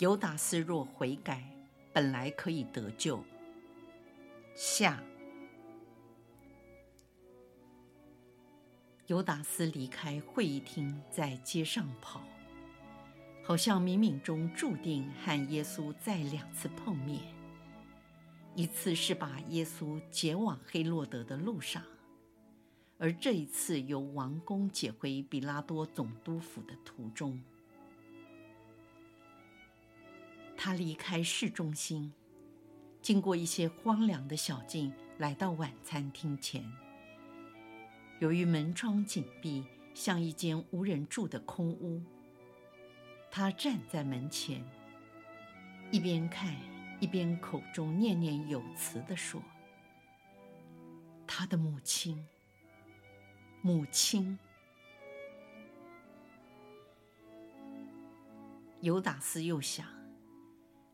犹达斯若悔改，本来可以得救。下，犹达斯离开会议厅，在街上跑，好像冥冥中注定和耶稣再两次碰面。一次是把耶稣解往黑洛德的路上，而这一次由王宫解回比拉多总督府的途中。他离开市中心，经过一些荒凉的小径，来到晚餐厅前。由于门窗紧闭，像一间无人住的空屋。他站在门前，一边看，一边口中念念有词地说：“他的母亲，母亲。”尤达斯又想。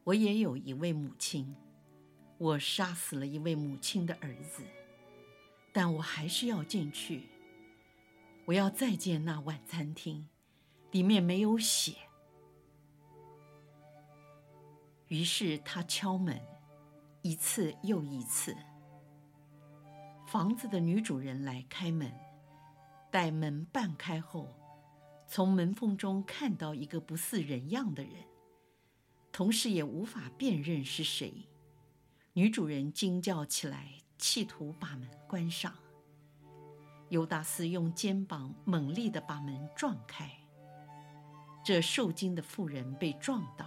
我也有一位母亲，我杀死了一位母亲的儿子，但我还是要进去。我要再见那晚餐厅，里面没有血。于是他敲门，一次又一次。房子的女主人来开门，待门半开后，从门缝中看到一个不似人样的人。同时也无法辨认是谁，女主人惊叫起来，企图把门关上。尤达斯用肩膀猛力地把门撞开，这受惊的妇人被撞倒，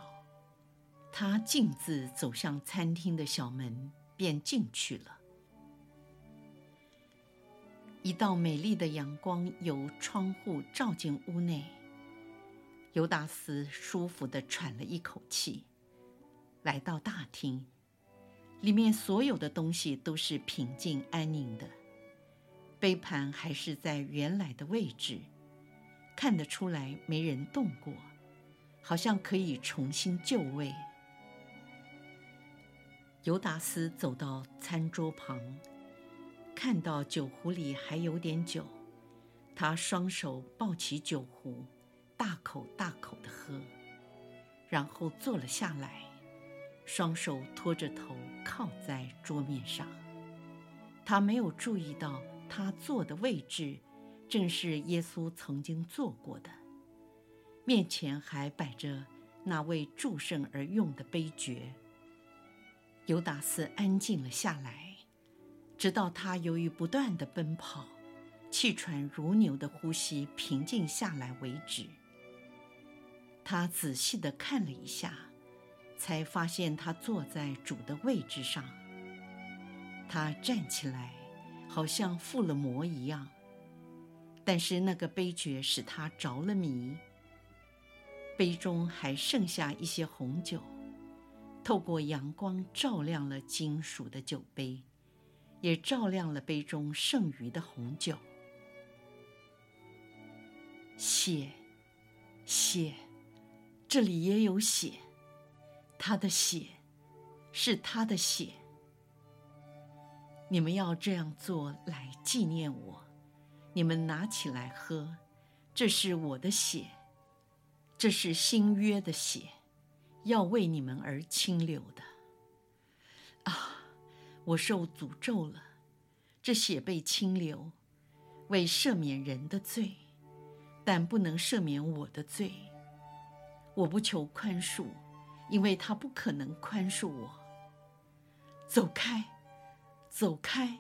她径自走向餐厅的小门，便进去了。一道美丽的阳光由窗户照进屋内。犹达斯舒服地喘了一口气，来到大厅，里面所有的东西都是平静安宁的，杯盘还是在原来的位置，看得出来没人动过，好像可以重新就位。犹达斯走到餐桌旁，看到酒壶里还有点酒，他双手抱起酒壶。大口大口地喝，然后坐了下来，双手托着头靠在桌面上。他没有注意到他坐的位置正是耶稣曾经坐过的，面前还摆着那为祝圣而用的杯爵。犹达斯安静了下来，直到他由于不断的奔跑，气喘如牛的呼吸平静下来为止。他仔细地看了一下，才发现他坐在主的位置上。他站起来，好像附了魔一样。但是那个杯爵使他着了迷。杯中还剩下一些红酒，透过阳光照亮了金属的酒杯，也照亮了杯中剩余的红酒。血，血。这里也有血，他的血，是他的血。你们要这样做来纪念我。你们拿起来喝，这是我的血，这是新约的血，要为你们而倾流的。啊，我受诅咒了！这血被倾流，为赦免人的罪，但不能赦免我的罪。我不求宽恕，因为他不可能宽恕我。走开，走开，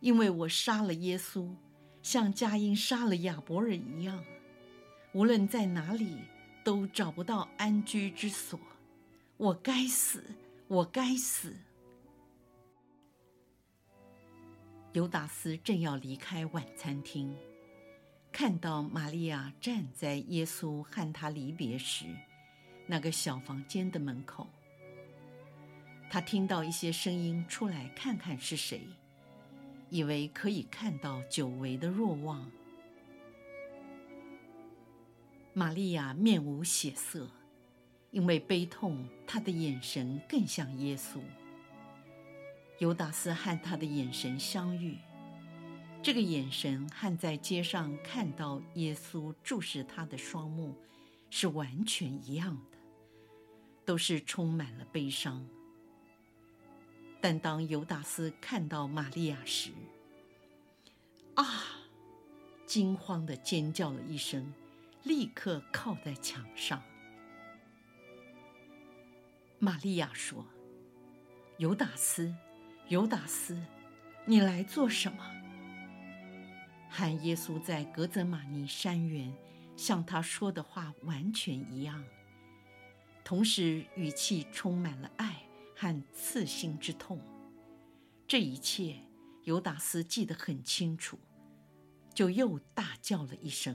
因为我杀了耶稣，像加因杀了亚伯尔一样。无论在哪里，都找不到安居之所。我该死，我该死。犹达斯正要离开晚餐厅。看到玛利亚站在耶稣和他离别时，那个小房间的门口。他听到一些声音，出来看看是谁，以为可以看到久违的若望。玛利亚面无血色，因为悲痛，她的眼神更像耶稣。犹达斯和他的眼神相遇，这个眼神和在街上看到耶稣注视他的双目是完全一样的，都是充满了悲伤。但当犹达斯看到玛利亚时，啊！惊慌地尖叫了一声，立刻靠在墙上。玛利亚说：“犹达斯，犹达斯，你来做什么？”和耶稣在格泽玛尼山园向他说的话完全一样，同时语气充满了爱。和刺心之痛，这一切犹达斯记得很清楚，就又大叫了一声。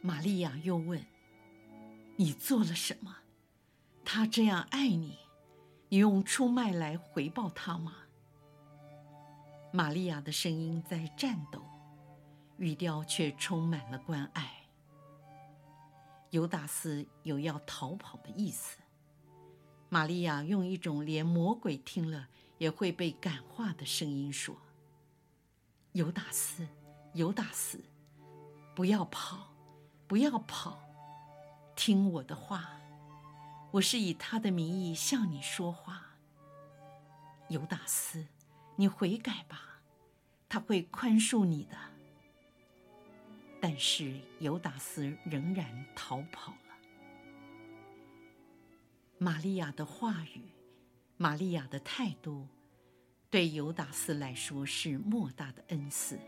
玛利亚又问：“你做了什么？他这样爱你，你用出卖来回报他吗？”玛利亚的声音在颤抖，语调却充满了关爱。犹达斯有要逃跑的意思。玛利亚用一种连魔鬼听了也会被感化的声音说：“犹达斯，犹达斯，不要跑，不要跑，听我的话，我是以他的名义向你说话。犹达斯，你悔改吧，他会宽恕你的。”但是犹达斯仍然逃跑了。玛利亚的话语，玛利亚的态度，对犹达斯来说是莫大的恩赐。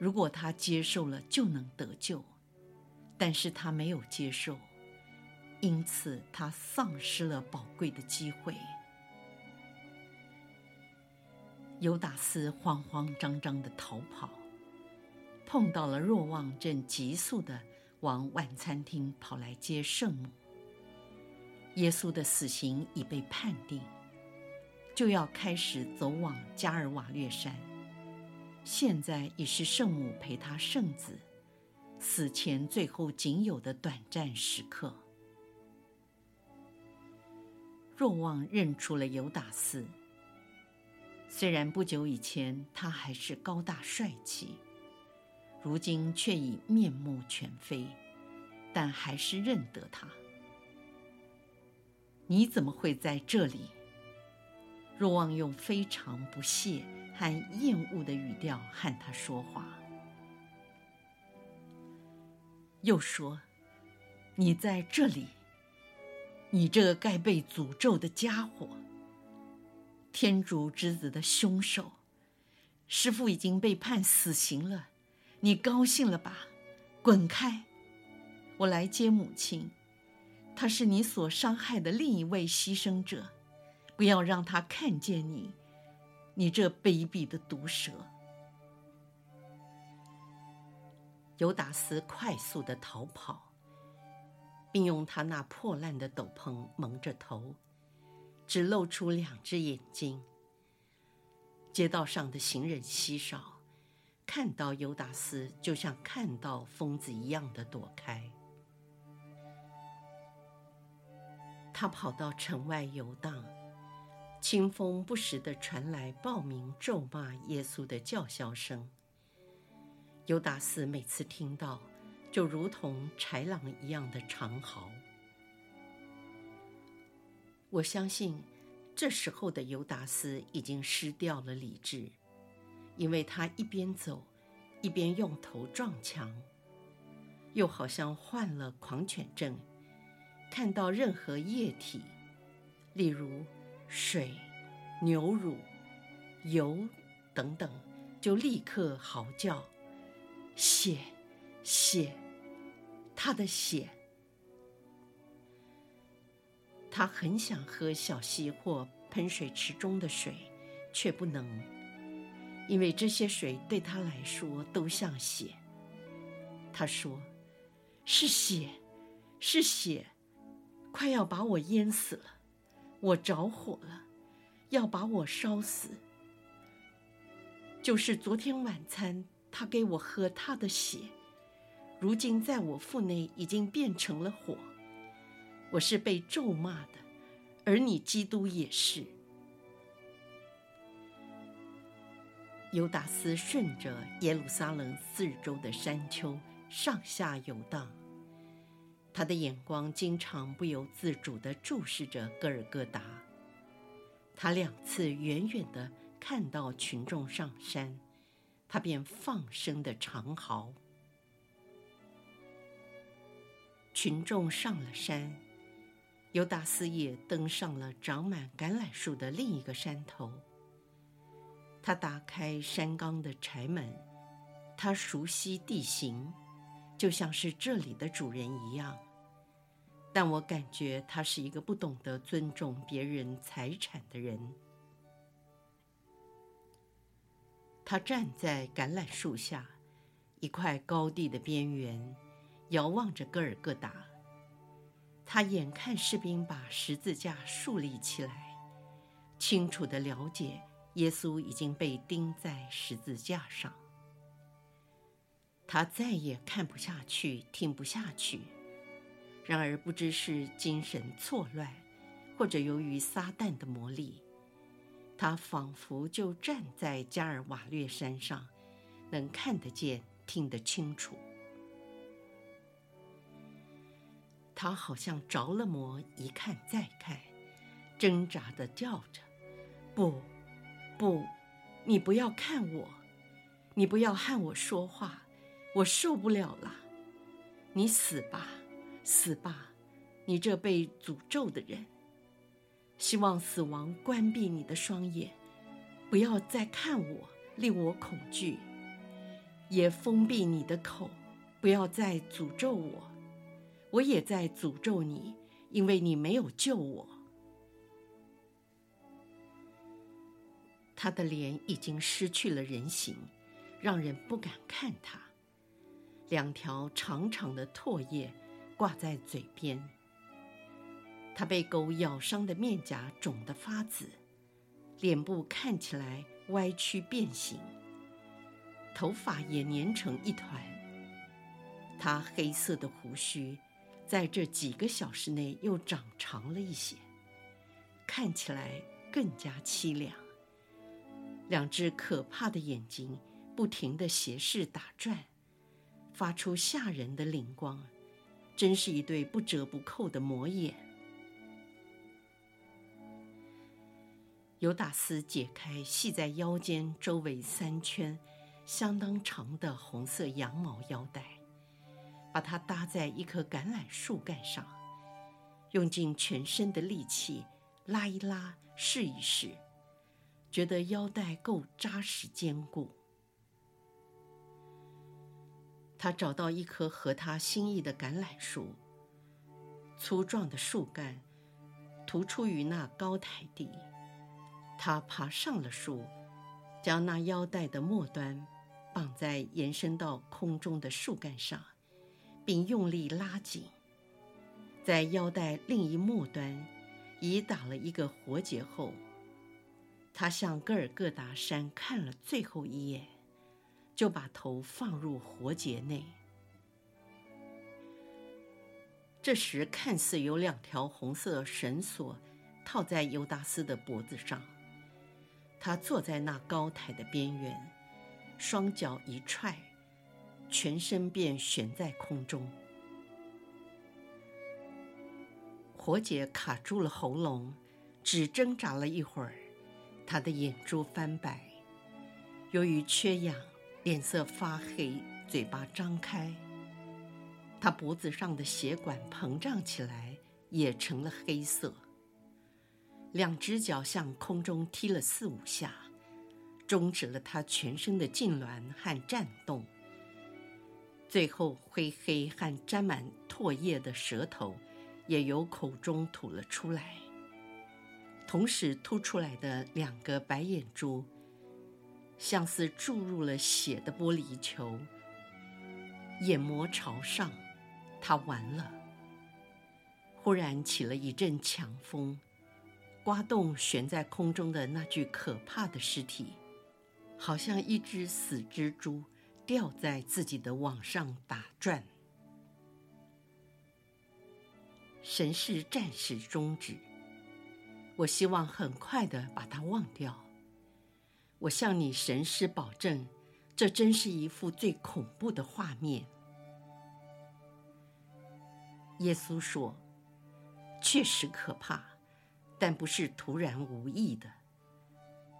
如果他接受了，就能得救；但是他没有接受，因此他丧失了宝贵的机会。犹达斯慌慌张张地逃跑，碰到了若望，正急速地往晚餐厅跑来接圣母。耶稣的死刑已被判定，就要开始走往加尔瓦略山。现在已是圣母陪他圣子死前最后仅有的短暂时刻。若望认出了犹达斯，虽然不久以前他还是高大帅气，如今却已面目全非，但还是认得他。你怎么会在这里？若望用非常不屑和厌恶的语调和他说话，又说：“你在这里，你这个该被诅咒的家伙，天主之子的凶手，师父已经被判死刑了，你高兴了吧？滚开！我来接母亲。”他是你所伤害的另一位牺牲者，不要让他看见你，你这卑鄙的毒蛇！犹达斯快速的逃跑，并用他那破烂的斗篷蒙着头，只露出两只眼睛。街道上的行人稀少，看到犹达斯就像看到疯子一样的躲开。他跑到城外游荡，清风不时地传来暴鸣咒骂耶稣的叫嚣声。犹达斯每次听到，就如同豺狼一样的长嚎。我相信，这时候的犹达斯已经失掉了理智，因为他一边走，一边用头撞墙，又好像患了狂犬症。看到任何液体，例如水、牛乳、油等等，就立刻嚎叫：“血，血，他的血！”他很想喝小溪或喷水池中的水，却不能，因为这些水对他来说都像血。他说：“是血，是血，快要把我淹死了，我着火了，要把我烧死。就是昨天晚餐，他给我喝他的血，如今在我腹内已经变成了火。我是被咒骂的，而你基督也是。犹达斯顺着耶路撒冷四周的山丘上下游荡，他的眼光经常不由自主地注视着戈尔戈达。他两次远远地看到群众上山，他便放声的长嚎。群众上了山。犹达斯也登上了长满橄榄树的另一个山头。他打开山岗的柴门，他熟悉地形，就像是这里的主人一样。但我感觉他是一个不懂得尊重别人财产的人。他站在橄榄树下，一块高地的边缘，遥望着各尔各达。他眼看士兵把十字架竖立起来，清楚地了解耶稣已经被钉在十字架上。他再也看不下去，听不下去。然而，不知是精神错乱，或者由于撒旦的魔力，他仿佛就站在加尔瓦略山上，能看得见，听得清楚。他好像着了魔，一看再看，挣扎地叫着：“不，不，你不要看我，你不要和我说话，我受不了了。你死吧，死吧，你这被诅咒的人！希望死亡关闭你的双眼，不要再看我，令我恐惧；也封闭你的口，不要再诅咒我。”我也在诅咒你，因为你没有救我。他的脸已经失去了人形，让人不敢看他。两条长长的唾液挂在嘴边。他被狗咬伤的面颊肿得发紫，脸部看起来歪曲变形，头发也粘成一团。他黑色的胡须。在这几个小时内又长长了一些，看起来更加凄凉。两只可怕的眼睛不停地斜视打转，发出吓人的灵光，真是一对不折不扣的魔眼。尤达斯解开系在腰间周围三圈相当长的红色羊毛腰带。把它搭在一棵橄榄树干上，用尽全身的力气拉一拉，试一试，觉得腰带够扎实坚固。他找到一棵合他心意的橄榄树，粗壮的树干突出于那高台地。他爬上了树，将那腰带的末端绑在延伸到空中的树干上。并用力拉紧，在腰带另一末端已打了一个活结后，他向格尔各达山看了最后一眼，就把头放入活结内。这时，看似有两条红色绳索套在犹达斯的脖子上，他坐在那高台的边缘，双脚一踹。全身便悬在空中，活结卡住了喉咙，只挣扎了一会儿，他的眼珠翻白，由于缺氧，脸色发黑，嘴巴张开，他脖子上的血管膨胀起来，也成了黑色。两只脚向空中踢了四五下，终止了他全身的痉挛和颤动。最后，灰黑和沾满唾液的舌头也由口中吐了出来，同时凸出来的两个白眼珠，像是注入了血的玻璃球，眼膜朝上，他完了。忽然起了一阵强风，刮动悬在空中的那具可怕的尸体，好像一只死蜘蛛吊在自己的网上打转。神是暂时终止，我希望很快的把它忘掉。我向你神师保证，这真是一幅最恐怖的画面。耶稣说：“确实可怕，但不是突然无意的。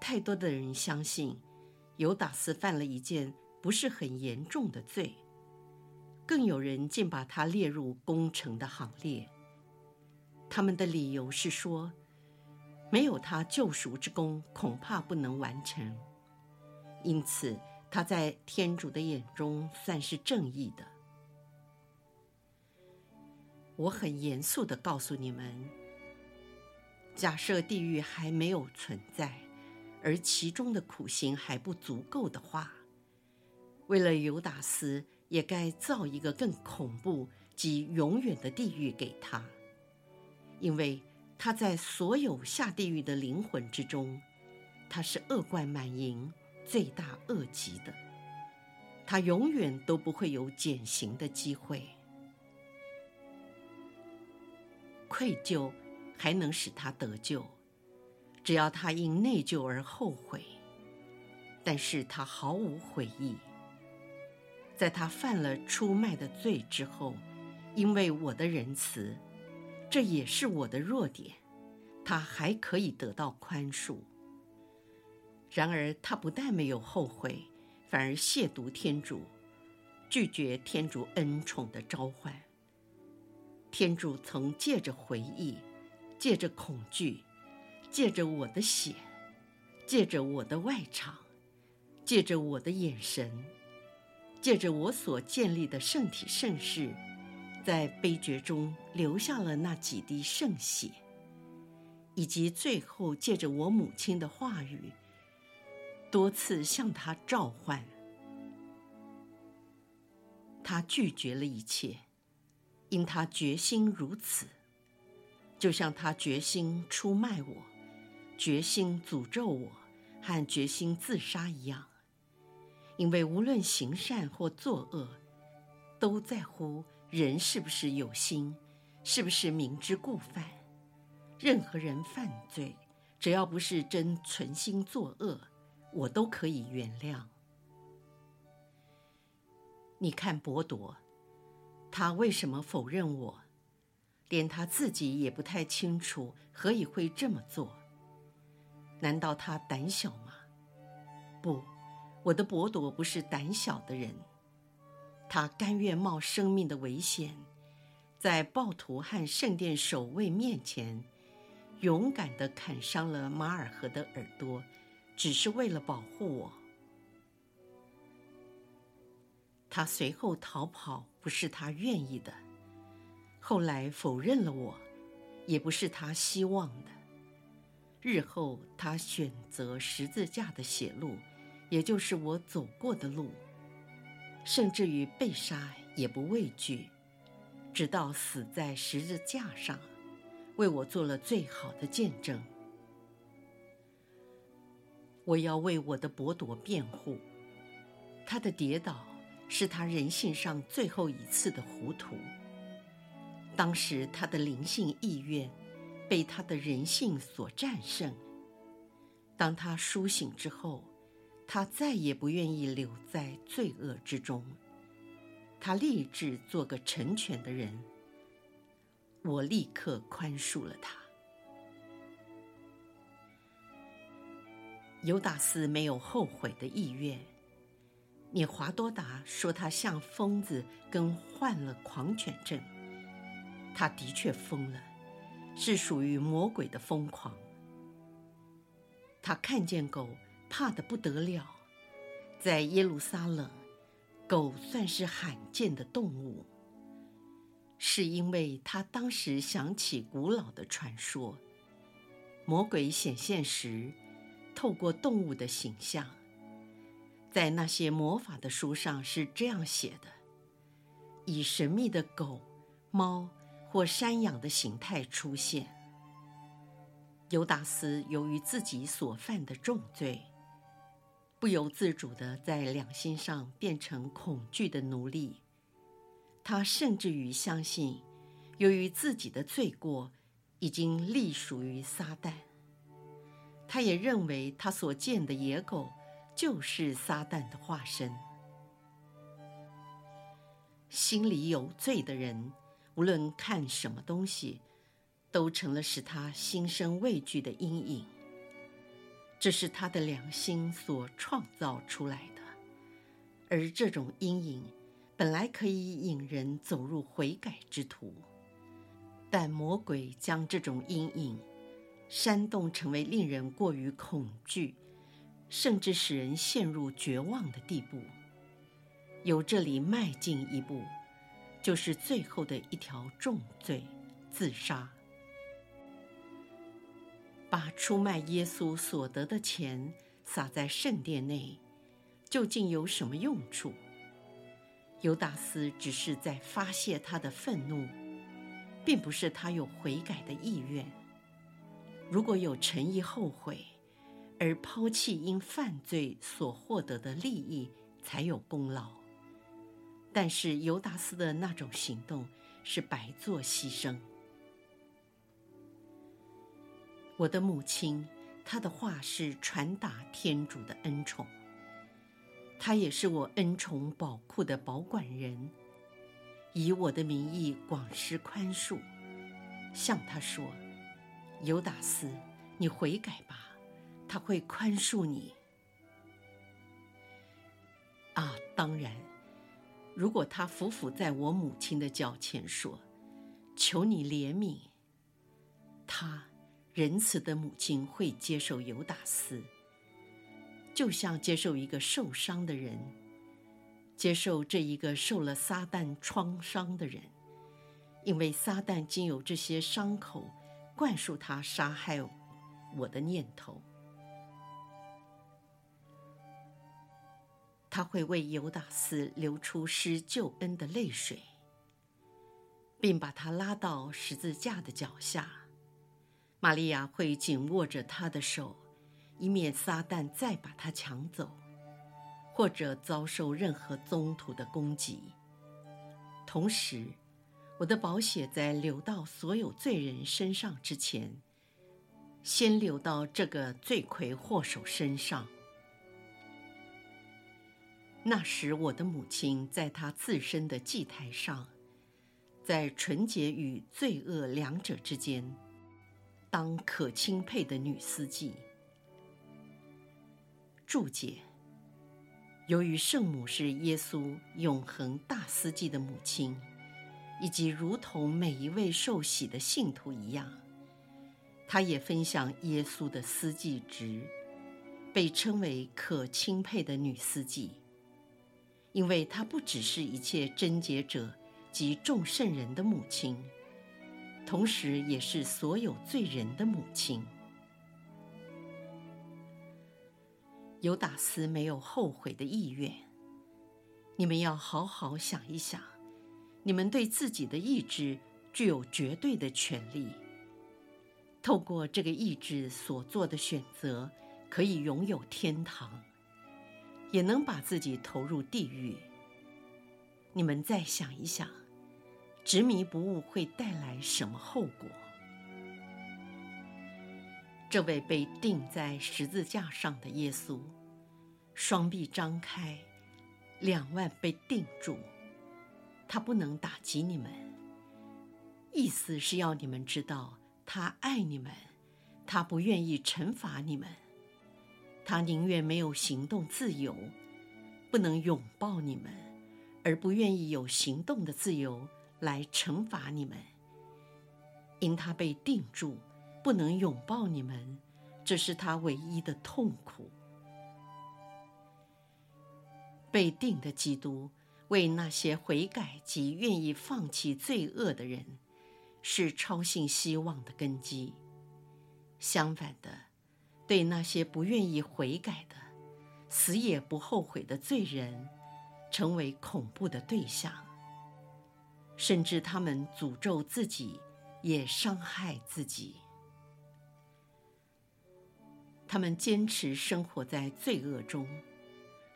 太多的人相信，犹达斯犯了一件不是很严重的罪，更有人竟把他列入攻城的行列。他们的理由是说，没有他救赎之功，恐怕不能完成。因此，他在天主的眼中算是正义的。”我很严肃地告诉你们：假设地狱还没有存在，而其中的苦刑还不足够的话，为了犹达斯，也该造一个更恐怖及永远的地狱给他，因为他在所有下地狱的灵魂之中，他是恶贯满盈、罪大恶极的，他永远都不会有减刑的机会。愧疚还能使他得救，只要他因内疚而后悔。但是他毫无悔意。在他犯了出卖的罪之后，因为我的仁慈，这也是我的弱点，他还可以得到宽恕。然而他不但没有后悔，反而亵渎天主，拒绝天主恩宠的召唤。天主曾借着回忆，借着恐惧，借着我的血，借着我的外场，借着我的眼神，借着我所建立的圣体圣事，在悲绝中留下了那几滴圣血，以及最后借着我母亲的话语，多次向他召唤，他拒绝了一切。因他决心如此，就像他决心出卖我、决心诅咒我和决心自杀一样。因为无论行善或作恶，都在乎人是不是有心，是不是明知故犯。任何人犯罪，只要不是真存心作恶，我都可以原谅。你看伯铎。他为什么否认我？连他自己也不太清楚，何以会这么做？难道他胆小吗？不，我的伯朵不是胆小的人，他甘愿冒生命的危险，在暴徒和圣殿守卫面前，勇敢地砍伤了马尔河的耳朵，只是为了保护我。他随后逃跑，不是他愿意的；后来否认了我，也不是他希望的。日后他选择十字架的血路，也就是我走过的路，甚至于被杀也不畏惧，直到死在十字架上，为我做了最好的见证。我要为我的伯铎辩护，他的跌倒。是他人性上最后一次的糊涂。当时他的灵性意愿被他的人性所战胜。当他苏醒之后，他再也不愿意留在罪恶之中。他立志做个成全的人。我立刻宽恕了他。犹达斯没有后悔的意愿。涅华多达说他像疯子，跟患了狂犬症。他的确疯了，是属于魔鬼的疯狂。他看见狗，怕得不得了。在耶路撒冷，狗算是罕见的动物，是因为他当时想起古老的传说：魔鬼显现时，透过动物的形象。在那些魔法的书上是这样写的：以神秘的狗猫或山羊的形态出现。犹达斯由于自己所犯的重罪，不由自主地在良心上变成恐惧的奴隶。他甚至于相信，由于自己的罪过，已经隶属于撒旦。他也认为他所见的野狗就是撒旦的化身。心里有罪的人，无论看什么东西，都成了使他心生畏惧的阴影。这是他的良心所创造出来的，而这种阴影本来可以引人走入悔改之途，但魔鬼将这种阴影煽动成为令人过于恐惧，甚至使人陷入绝望的地步。由这里迈进一步，就是最后的一条重罪——自杀。把出卖耶稣所得的钱撒在圣殿内，究竟有什么用处？犹达斯只是在发泄他的愤怒，并不是他有悔改的意愿。如果有诚意后悔，而抛弃因犯罪所获得的利益，才有功劳。但是犹达斯的那种行动是白做牺牲。我的母亲，她的话是传达天主的恩宠，她也是我恩宠宝库的保管人，以我的名义广施宽恕，向她说：“犹达斯，你悔改吧，她会宽恕你。”啊，当然。如果他伏伏在我母亲的脚前说：“求你怜悯。”他仁慈的母亲会接受犹达斯，就像接受一个受伤的人，接受这一个受了撒旦创伤的人，因为撒旦经由这些伤口灌输他杀害我的念头。他会为犹达斯流出施救恩的泪水，并把他拉到十字架的脚下。玛利亚会紧握着他的手，以免撒旦再把他抢走，或者遭受任何宗徒的攻击。同时，我的宝血在流到所有罪人身上之前，先流到这个罪魁祸首身上。那时，我的母亲在她自身的祭台上，在纯洁与罪恶两者之间，当可钦佩的女司祭。注解：由于圣母是耶稣永恒大司祭的母亲，以及如同每一位受洗的信徒一样，她也分享耶稣的司祭职，被称为可钦佩的女司祭。因为她不只是一切贞洁者及众圣人的母亲，同时也是所有罪人的母亲。犹达斯没有后悔的意愿。你们要好好想一想，你们对自己的意志具有绝对的权利。透过这个意志所做的选择，可以拥有天堂。也能把自己投入地狱。你们再想一想，执迷不悟会带来什么后果？这位被钉在十字架上的耶稣，双臂张开，两腕被钉住，他不能打击你们。意思是要你们知道，他爱你们，他不愿意惩罚你们。他宁愿没有行动自由，不能拥抱你们，而不愿意有行动的自由来惩罚你们。因他被定住，不能拥抱你们，这是他唯一的痛苦。被定的基督为那些悔改及愿意放弃罪恶的人，是超性希望的根基。相反的。对那些不愿意悔改的、死也不后悔的罪人，成为恐怖的对象。甚至他们诅咒自己，也伤害自己。他们坚持生活在罪恶中，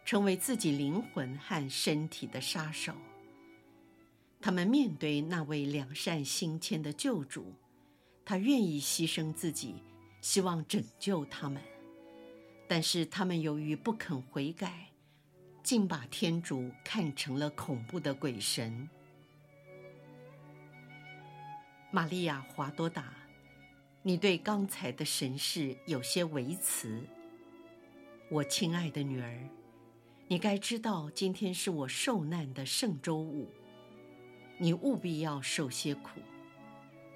成为自己灵魂和身体的杀手。他们面对那位良善心谦的救主，他愿意牺牲自己，希望拯救他们。但是他们由于不肯悔改，竟把天主看成了恐怖的鬼神。玛利亚·华多达，你对刚才的神事有些微词。我亲爱的女儿，你该知道今天是我受难的圣周五，你务必要受些苦，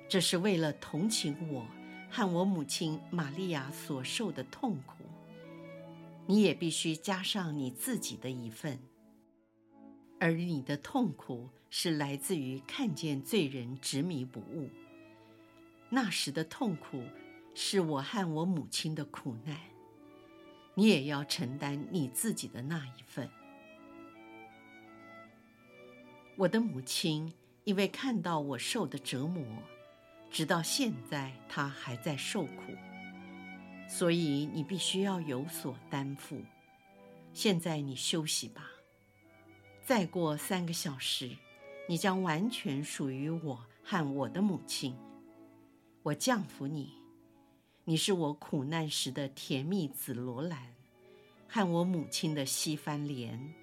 这是为了同情我和我母亲玛利亚所受的痛苦。你也必须加上你自己的一份，而你的痛苦。是来自于看见罪人执迷不悟，那时的痛苦是我和我母亲的苦难，你也要承担你自己的那一份。我的母亲因为看到我受的折磨，直到现在她还在受苦，所以你必须要有所担负。现在你休息吧，再过三个小时。你将完全属于我和我的母亲。我降服你，你是我苦难时的甜蜜紫罗兰，和我母亲的西番莲。